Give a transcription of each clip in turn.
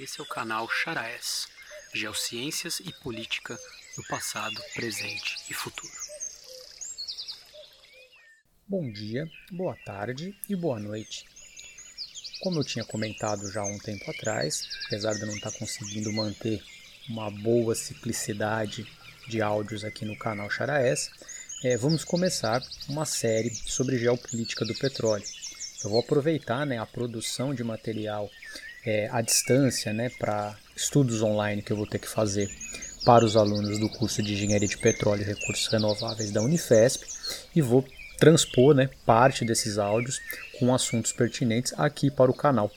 Esse é o canal Charaes, Geociências e Política no passado, presente e futuro. Bom dia, boa tarde e boa noite. Como eu tinha comentado já há um tempo atrás, apesar de eu não estar conseguindo manter uma boa ciclicidade de áudios aqui no canal Charaes, é, vamos começar uma série sobre geopolítica do petróleo. Eu vou aproveitar né, a produção de material é, à distância né, para estudos online que eu vou ter que fazer para os alunos do curso de Engenharia de Petróleo e Recursos Renováveis da Unifesp e vou transpor né, parte desses áudios com assuntos pertinentes aqui para o canal.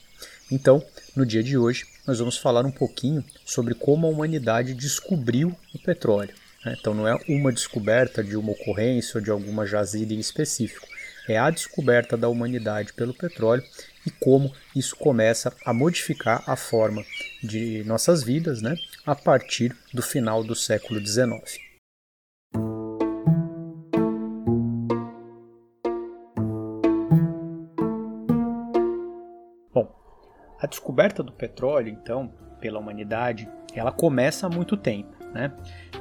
Então, no dia de hoje, nós vamos falar um pouquinho sobre como a humanidade descobriu o petróleo. Né? Então não é uma descoberta de uma ocorrência ou de alguma jazida em específico, é a descoberta da humanidade pelo petróleo e como isso começa a modificar a forma de nossas vidas né, a partir do final do século XIX. Bom, a descoberta do petróleo, então, pela humanidade, ela começa há muito tempo. Né?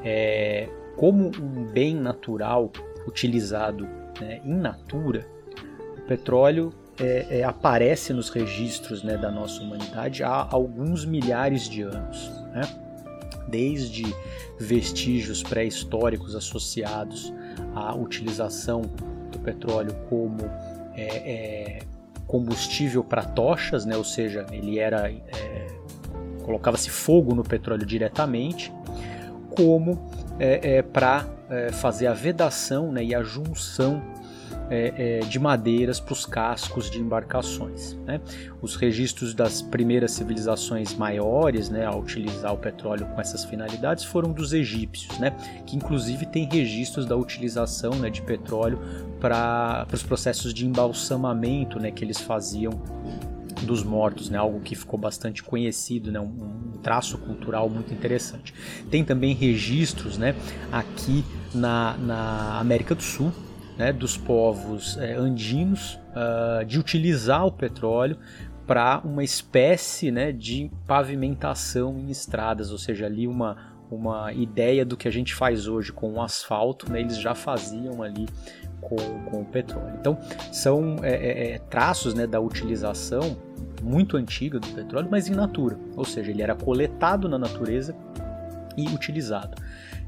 É, como um bem natural utilizado né, in natura, o petróleo é, é, aparece nos registros né, da nossa humanidade há alguns milhares de anos. Né? Desde vestígios pré-históricos associados à utilização do petróleo como é, é combustível para tochas, né? ou seja, ele era é, colocava-se fogo no petróleo diretamente, como é, é, para é, fazer a vedação né, e a junção é, é, de madeiras para os cascos de embarcações. Né? Os registros das primeiras civilizações maiores né, a utilizar o petróleo com essas finalidades foram dos egípcios, né, que inclusive tem registros da utilização né, de petróleo para os processos de embalsamamento né, que eles faziam dos mortos, né? algo que ficou bastante conhecido, né? um, traço cultural muito interessante. Tem também registros né? aqui na, na América do Sul, né? dos povos é, andinos, uh, de utilizar o petróleo para uma espécie né? de pavimentação em estradas, ou seja, ali uma, uma ideia do que a gente faz hoje com o asfalto, né? eles já faziam ali com, com o petróleo. Então, são é, é, é, traços né, da utilização muito antiga do petróleo, mas in natura, ou seja, ele era coletado na natureza e utilizado.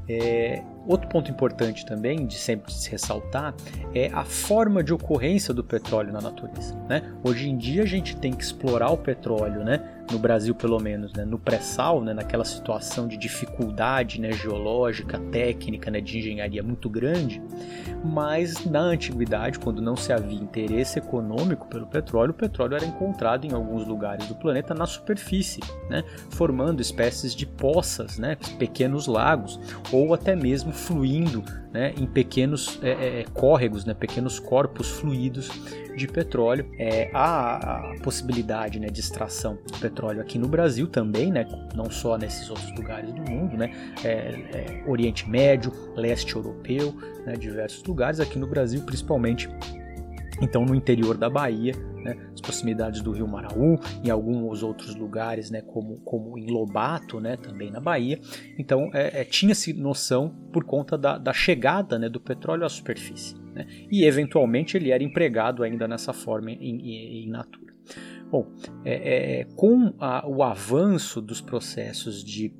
É, outro ponto importante também de sempre se ressaltar é a forma de ocorrência do petróleo na natureza. Né? Hoje em dia a gente tem que explorar o petróleo né, no Brasil pelo menos, né, no pré-sal, né, naquela situação de dificuldade né, geológica, técnica, né, de engenharia muito grande, mas na antiguidade, quando não se havia interesse econômico pelo petróleo, o petróleo era encontrado em alguns lugares do planeta na superfície, né, formando espécies de poças, né, pequenos lagos, ou até mesmo fluindo né, em pequenos é, é, córregos, né, pequenos corpos fluidos de petróleo. É, há a possibilidade né, de extração de petróleo aqui no Brasil também, né, não só nesses outros lugares do mundo, né, é, é, Oriente Médio, leste europeu, né, diversos lugares, aqui no Brasil principalmente então, no interior da Bahia, né, as proximidades do Rio Maraú, em alguns outros lugares, né, como, como em Lobato, né, também na Bahia. Então, é, é, tinha-se noção por conta da, da chegada né, do petróleo à superfície. Né, e, eventualmente, ele era empregado ainda nessa forma em, natura. Bom, é, é com a, o avanço dos processos de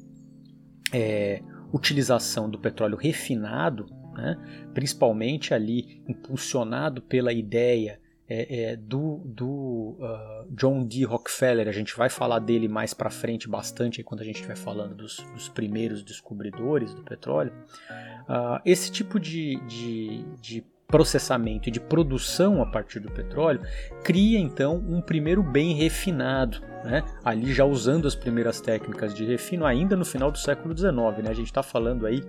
é, utilização do petróleo refinado, né? principalmente ali impulsionado pela ideia é, é, do, do uh, John D. Rockefeller. A gente vai falar dele mais para frente bastante quando a gente estiver falando dos, dos, primeiros descobridores do petróleo. Uh, esse tipo de, de, de processamento e de produção a partir do petróleo cria então um primeiro bem refinado, né? ali já usando as primeiras técnicas de refino ainda no final do século XIX. Né? A gente está falando aí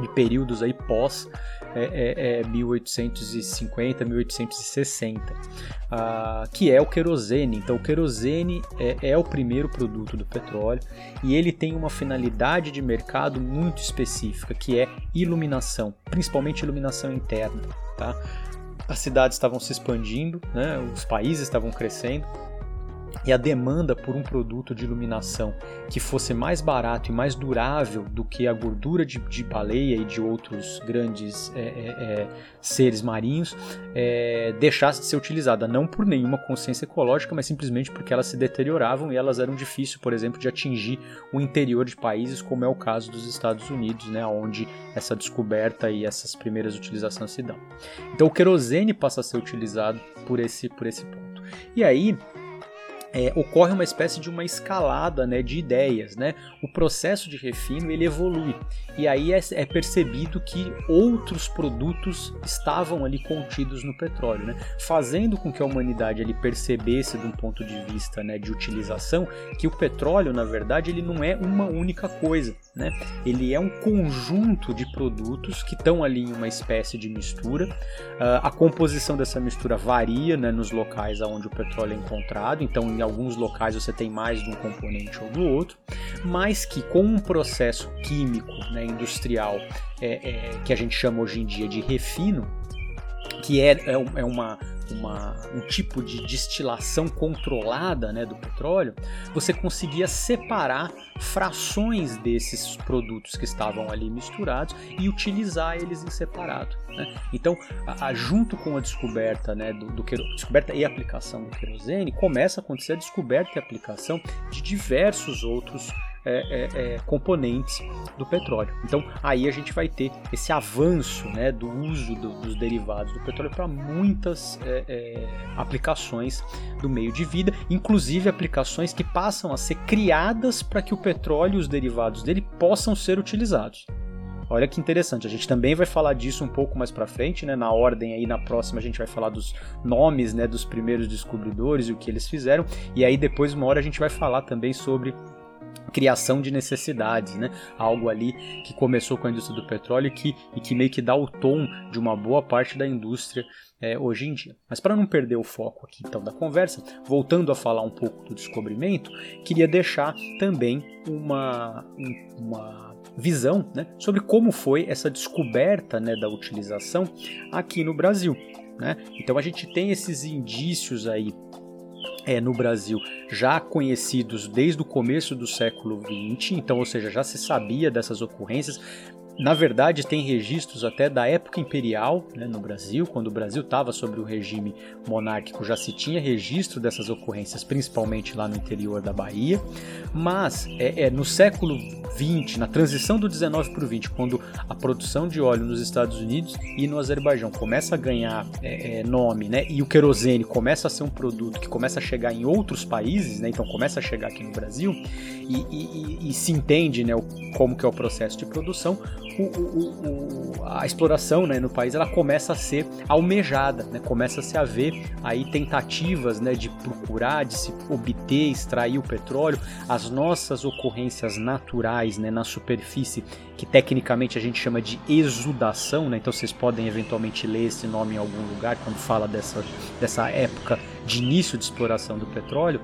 de períodos aí pós é, é, é 1850, 1860, ah, que é o querosene. Então, o querosene é, é, o primeiro produto do petróleo e ele tem uma finalidade de mercado muito específica, que é iluminação, principalmente iluminação interna. Tá? As cidades estavam se expandindo, né? os países estavam crescendo e a demanda por um produto de iluminação que fosse mais barato e mais durável do que a gordura de, de baleia e de outros grandes é, é, é, seres marinhos é, deixasse de ser utilizada, não por nenhuma consciência ecológica, mas simplesmente porque elas se deterioravam e elas eram difíceis, por exemplo, de atingir o interior de países, como é o caso dos Estados Unidos, né, onde essa descoberta e essas primeiras utilizações se dão. Então o querosene passa a ser utilizado por esse, por esse ponto. E aí, é, ocorre uma espécie de uma escalada né, de ideias. Né? O processo de refino ele evolui e aí é, é, percebido que outros produtos estavam ali contidos no petróleo, né? fazendo com que a humanidade ele percebesse de um ponto de vista né, de utilização que o petróleo na verdade ele não é uma única coisa, né? ele é um conjunto de produtos que estão ali em uma espécie de mistura. Uh, a composição dessa mistura varia né, nos locais onde o petróleo é encontrado, então em alguns locais você tem mais de um componente ou do outro, mas que com um processo químico, né, industrial, é, é, que a gente chama hoje em dia de refino, que é, é, é uma, uma, um tipo de destilação controlada né, do petróleo, você conseguia separar frações desses produtos que estavam ali misturados e utilizar eles em separado. Né? Então, a, a, junto com a descoberta, né, do, do descoberta e aplicação do querosene, começa a acontecer a descoberta e aplicação de diversos outros é, é, é, componentes do petróleo. Então aí a gente vai ter esse avanço né, do uso do, dos derivados do petróleo para muitas é, é, aplicações do meio de vida, inclusive aplicações que passam a ser criadas para que o petróleo e os derivados dele possam ser utilizados. Olha que interessante, a gente também vai falar disso um pouco mais para frente, né? Na ordem aí na próxima a gente vai falar dos nomes, né, dos primeiros descobridores e o que eles fizeram, e aí depois uma hora a gente vai falar também sobre criação de necessidades, né? Algo ali que começou com a indústria do petróleo e que, e que meio que dá o tom de uma boa parte da indústria é, hoje em dia. Mas para não perder o foco aqui então da conversa, voltando a falar um pouco do descobrimento, queria deixar também uma, uma visão né, sobre como foi essa descoberta né, da utilização aqui no Brasil. Né? Então a gente tem esses indícios aí é, no Brasil já conhecidos desde o começo do século XX, então, ou seja, já se sabia dessas ocorrências, na verdade, tem registros até da época imperial né, no Brasil, quando o Brasil estava sob o regime monárquico, já se tinha registro dessas ocorrências, principalmente lá no interior da Bahia. Mas é, é no século XX, na transição do 19 para o 20, quando a produção de óleo nos Estados Unidos e no Azerbaijão começa a ganhar é, é, nome, né, e o querosene começa a ser um produto que começa a chegar em outros países, né, então começa a chegar aqui no Brasil, e, e, e, e se entende né, como que é o processo de produção, o, o, o, a exploração né, no país ela começa a ser almejada, né, começa a se haver aí tentativas né, de procurar, de se obter, extrair o petróleo, as nossas ocorrências naturais né, na superfície, que tecnicamente a gente chama de exudação, né, então vocês podem eventualmente ler esse nome em algum lugar quando fala dessa, dessa época de início de exploração do petróleo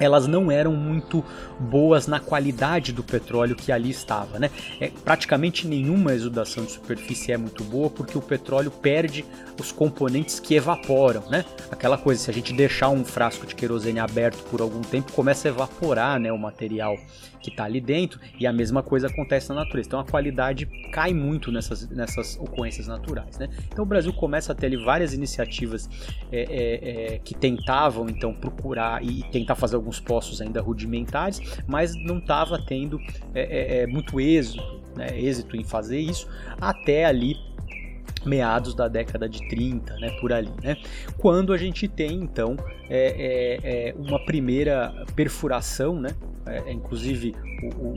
elas não eram muito boas na qualidade do petróleo que ali estava. Né? É, praticamente nenhuma exudação de superfície é muito boa porque o petróleo perde os componentes que evaporam. Né? Aquela coisa, se a gente deixar um frasco de querosene aberto por algum tempo, começa a evaporar né, o material que está ali dentro e a mesma coisa acontece na natureza. Então a qualidade cai muito nessas, nessas ocorrências naturais. Né? Então o Brasil começa a ter ali, várias iniciativas é, é, é, que tentavam então procurar e tentar fazer alguns poços ainda rudimentares, mas não estava tendo é, é, é, muito êxito, né, êxito em fazer isso até ali meados da década de 30, né, por ali, né? Quando a gente tem então é, é, é uma primeira perfuração, né, é, inclusive o, o,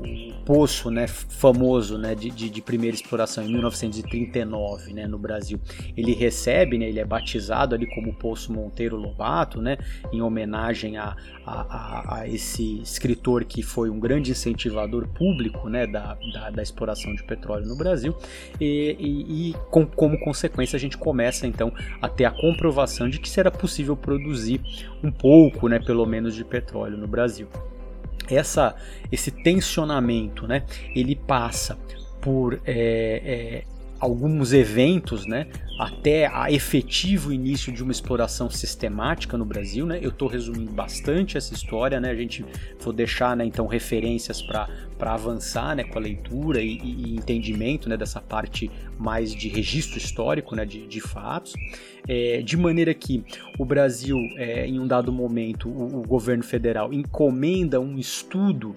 o, poço né, famoso né, de, de, de, primeira exploração em 1939 né, no Brasil. Ele recebe, né, ele é batizado ali como Poço Monteiro Lobato, né, em homenagem a, a, a, esse escritor que foi um grande incentivador público né, da, da, da exploração de petróleo no Brasil. E, e, e com, como consequência a gente começa então a ter a comprovação de que será possível produzir um pouco, né, pelo menos, de petróleo no Brasil essa, esse tensionamento, né, ele passa por é, é, alguns eventos, né, até a efetivo início de uma exploração sistemática no Brasil, né? Eu estou resumindo bastante essa história, né? A gente vou deixar, né, então referências para para avançar, né, com a leitura e, e, entendimento, né, dessa parte mais de registro histórico, né, de, de fatos, é, de maneira que o Brasil, é, em um dado momento, o, o governo federal encomenda um estudo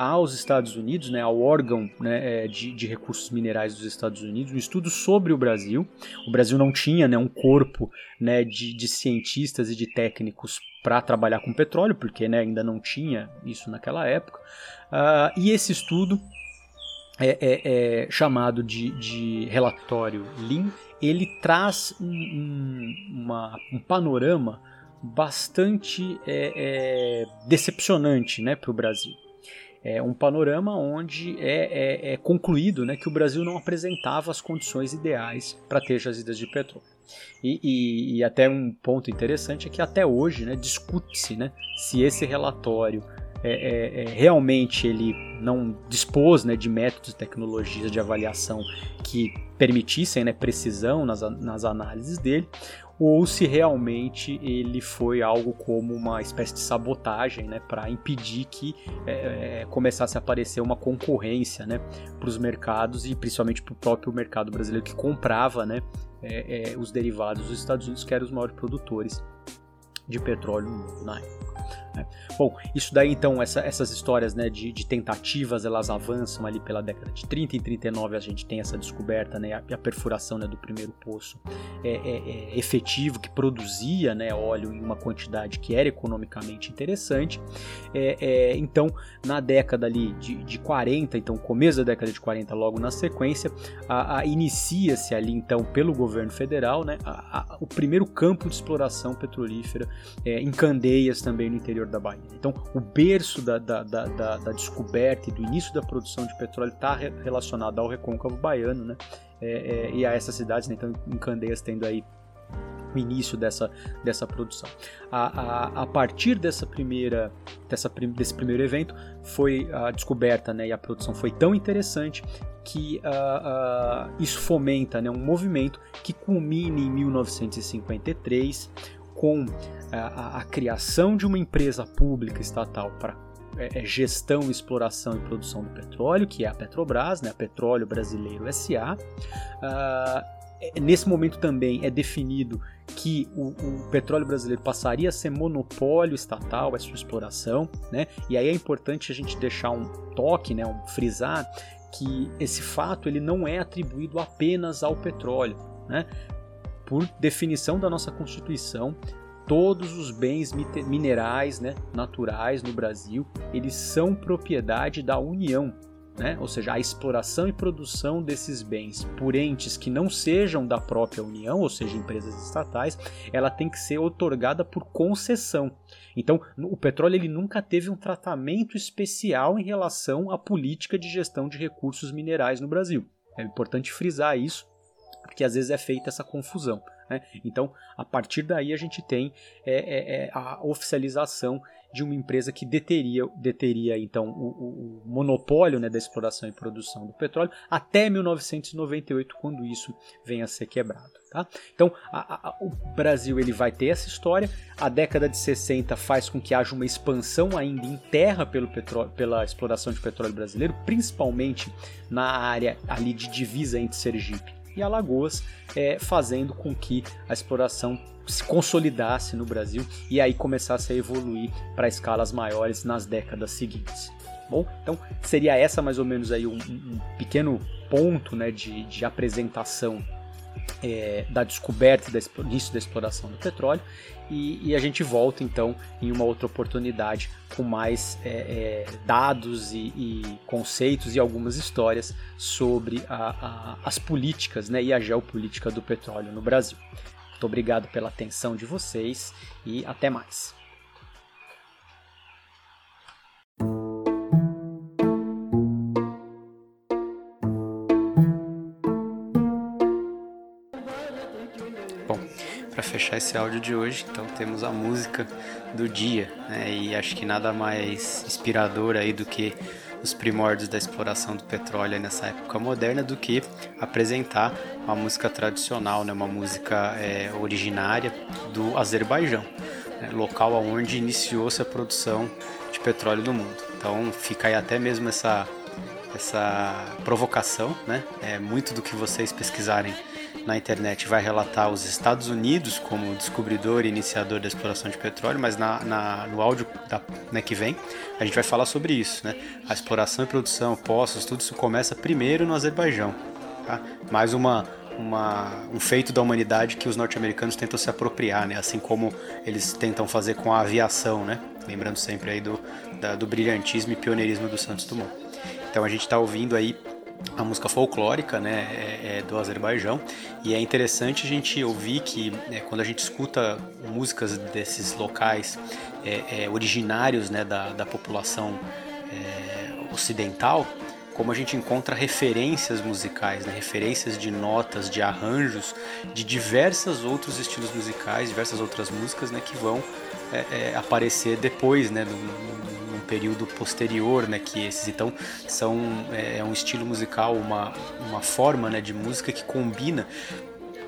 aos Estados Unidos, né, ao órgão né, é, de, de, recursos minerais dos Estados Unidos, um estudo sobre o Brasil. O Brasil não tinha né, um corpo né, de, de cientistas e de técnicos para trabalhar com petróleo, porque né, ainda não tinha isso naquela época. Uh, e esse estudo é, é, é chamado de, de, relatório Lean, ele traz um, um, uma, um panorama bastante é, é, decepcionante né, para o Brasil é um panorama onde é, é, é, concluído né, que o Brasil não apresentava as condições ideais para ter jazidas de petróleo. E, e, e, até um ponto interessante é que até hoje né, discute-se né, se esse relatório é, é, é, realmente ele não dispôs né, de métodos e tecnologias de avaliação que permitissem né, precisão nas, nas análises dele, ou se realmente ele foi algo como uma espécie de sabotagem né, para impedir que é, é, começasse a aparecer uma concorrência né, para os mercados e principalmente para o próprio mercado brasileiro que comprava né, é, é, os derivados dos Estados Unidos, que eram os maiores produtores de petróleo na época. Né? Bom, isso daí então, essa, essas histórias né, de, de, tentativas, elas avançam ali pela década de 30 e 39 a gente tem essa descoberta, né, a, a perfuração né, do primeiro poço é, é, é efetivo, que produzia né, óleo em uma quantidade que era economicamente interessante. É, é, então, na década ali de, de 40, então começo da década de 40, logo na sequência, a, a inicia-se ali então pelo governo federal né, a, o primeiro campo de exploração petrolífera é, em Candeias também no interior da Bahia. Então, o berço da, da, da, da descoberta e do início da produção de petróleo está relacionado ao recôncavo baiano, né? É, é, e a essas cidades, né? então em Candeias tendo aí o início dessa, dessa produção. A, a, a partir dessa primeira, dessa, desse primeiro evento, foi a descoberta né, e a produção foi tão interessante que uh, uh, isso fomenta né, um movimento que culmina em 1953 com a, a criação de uma empresa pública estatal para é, é, gestão, exploração e produção do petróleo, que é a Petrobras, né, a Petróleo Brasileiro SA. Ah, é, nesse momento também é definido que o, o, petróleo brasileiro passaria a ser monopólio estatal, a sua exploração, né? E aí é importante a gente deixar um toque, né, um frisar que esse fato ele não é atribuído apenas ao petróleo, né? Por definição da nossa Constituição, todos os bens minerais né, naturais no Brasil eles são propriedade da União. Né? Ou seja, a exploração e produção desses bens por entes que não sejam da própria União, ou seja, empresas estatais, ela tem que ser otorgada por concessão. Então, o petróleo ele nunca teve um tratamento especial em relação à política de gestão de recursos minerais no Brasil. É importante frisar isso, porque às vezes é feita essa confusão. Né? Então, a partir daí a gente tem é, é, é, a oficialização de uma empresa que deteria, deteria então o, o, monopólio né, da exploração e produção do petróleo até 1998, quando isso vem a ser quebrado. Tá? Então, a, a, o Brasil ele vai ter essa história. A década de 60 faz com que haja uma expansão ainda em terra pelo petróleo, pela exploração de petróleo brasileiro, principalmente na área ali de divisa entre Sergipe e Alagoas, é, fazendo com que a exploração se consolidasse no Brasil e aí começasse a evoluir para escalas maiores nas décadas seguintes. Bom, então seria essa mais ou menos aí um, um pequeno ponto né, de, de apresentação é, da descoberta e início da exploração do petróleo e, e, a gente volta então em uma outra oportunidade com mais é, é, dados e, e, conceitos e algumas histórias sobre a, a, as políticas né, e a geopolítica do petróleo no Brasil. Muito obrigado pela atenção de vocês e até mais. Fechar esse áudio de hoje, então temos a música do dia, né? E acho que nada mais inspirador aí do que os primórdios da exploração do petróleo nessa época moderna do que apresentar uma música tradicional, né, uma música é, originária do Azerbaijão, né, local onde iniciou-se a produção de petróleo no mundo. Então fica aí até mesmo essa essa provocação, né? É muito do que vocês pesquisarem na internet vai relatar os Estados Unidos como descobridor e iniciador da exploração de petróleo, mas na, na no áudio da, né, que vem a gente vai falar sobre isso, né? A exploração e produção, poços, tudo isso começa primeiro no Azerbaijão, tá? Mais uma uma, um feito da humanidade que os norte-americanos tentam se apropriar, né? Assim como eles tentam fazer com a aviação, né? Lembrando sempre aí do, da, do brilhantismo e pioneirismo do Santos Dumont. Então a gente está ouvindo aí a música folclórica né, é, é do Azerbaijão. E é interessante a gente ouvir que é, quando a gente escuta músicas desses locais é, é originários né, da, da população é, ocidental, como a gente encontra referências musicais, né, referências de notas, de arranjos, de diversos outros estilos musicais, diversas outras músicas né, que vão é, aparecer depois, né, no, período posterior, né, que esses então são é, é um estilo musical, uma, uma forma né, de música que combina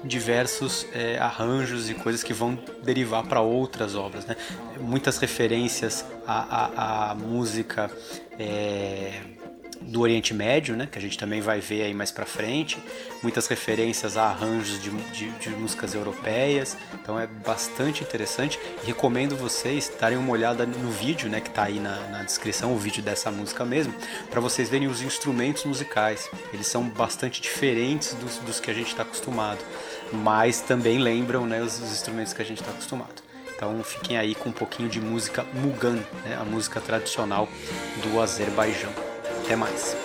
diversos é, arranjos e coisas que vão derivar para outras obras, né? Muitas referências à, à, à música é, do Oriente Médio, né, que a gente também vai ver aí mais para frente, muitas referências a arranjos de, de, de, músicas europeias, então é bastante interessante. recomendo vocês darem uma olhada no vídeo, né, que está aí na, na, descrição, o vídeo dessa música mesmo, para vocês verem os instrumentos musicais. Eles são bastante diferentes dos, dos que a gente está acostumado, mas também lembram né, os, os instrumentos que a gente está acostumado. Então fiquem aí com um pouquinho de música Mugan, né, a música tradicional do Azerbaijão. Até mais.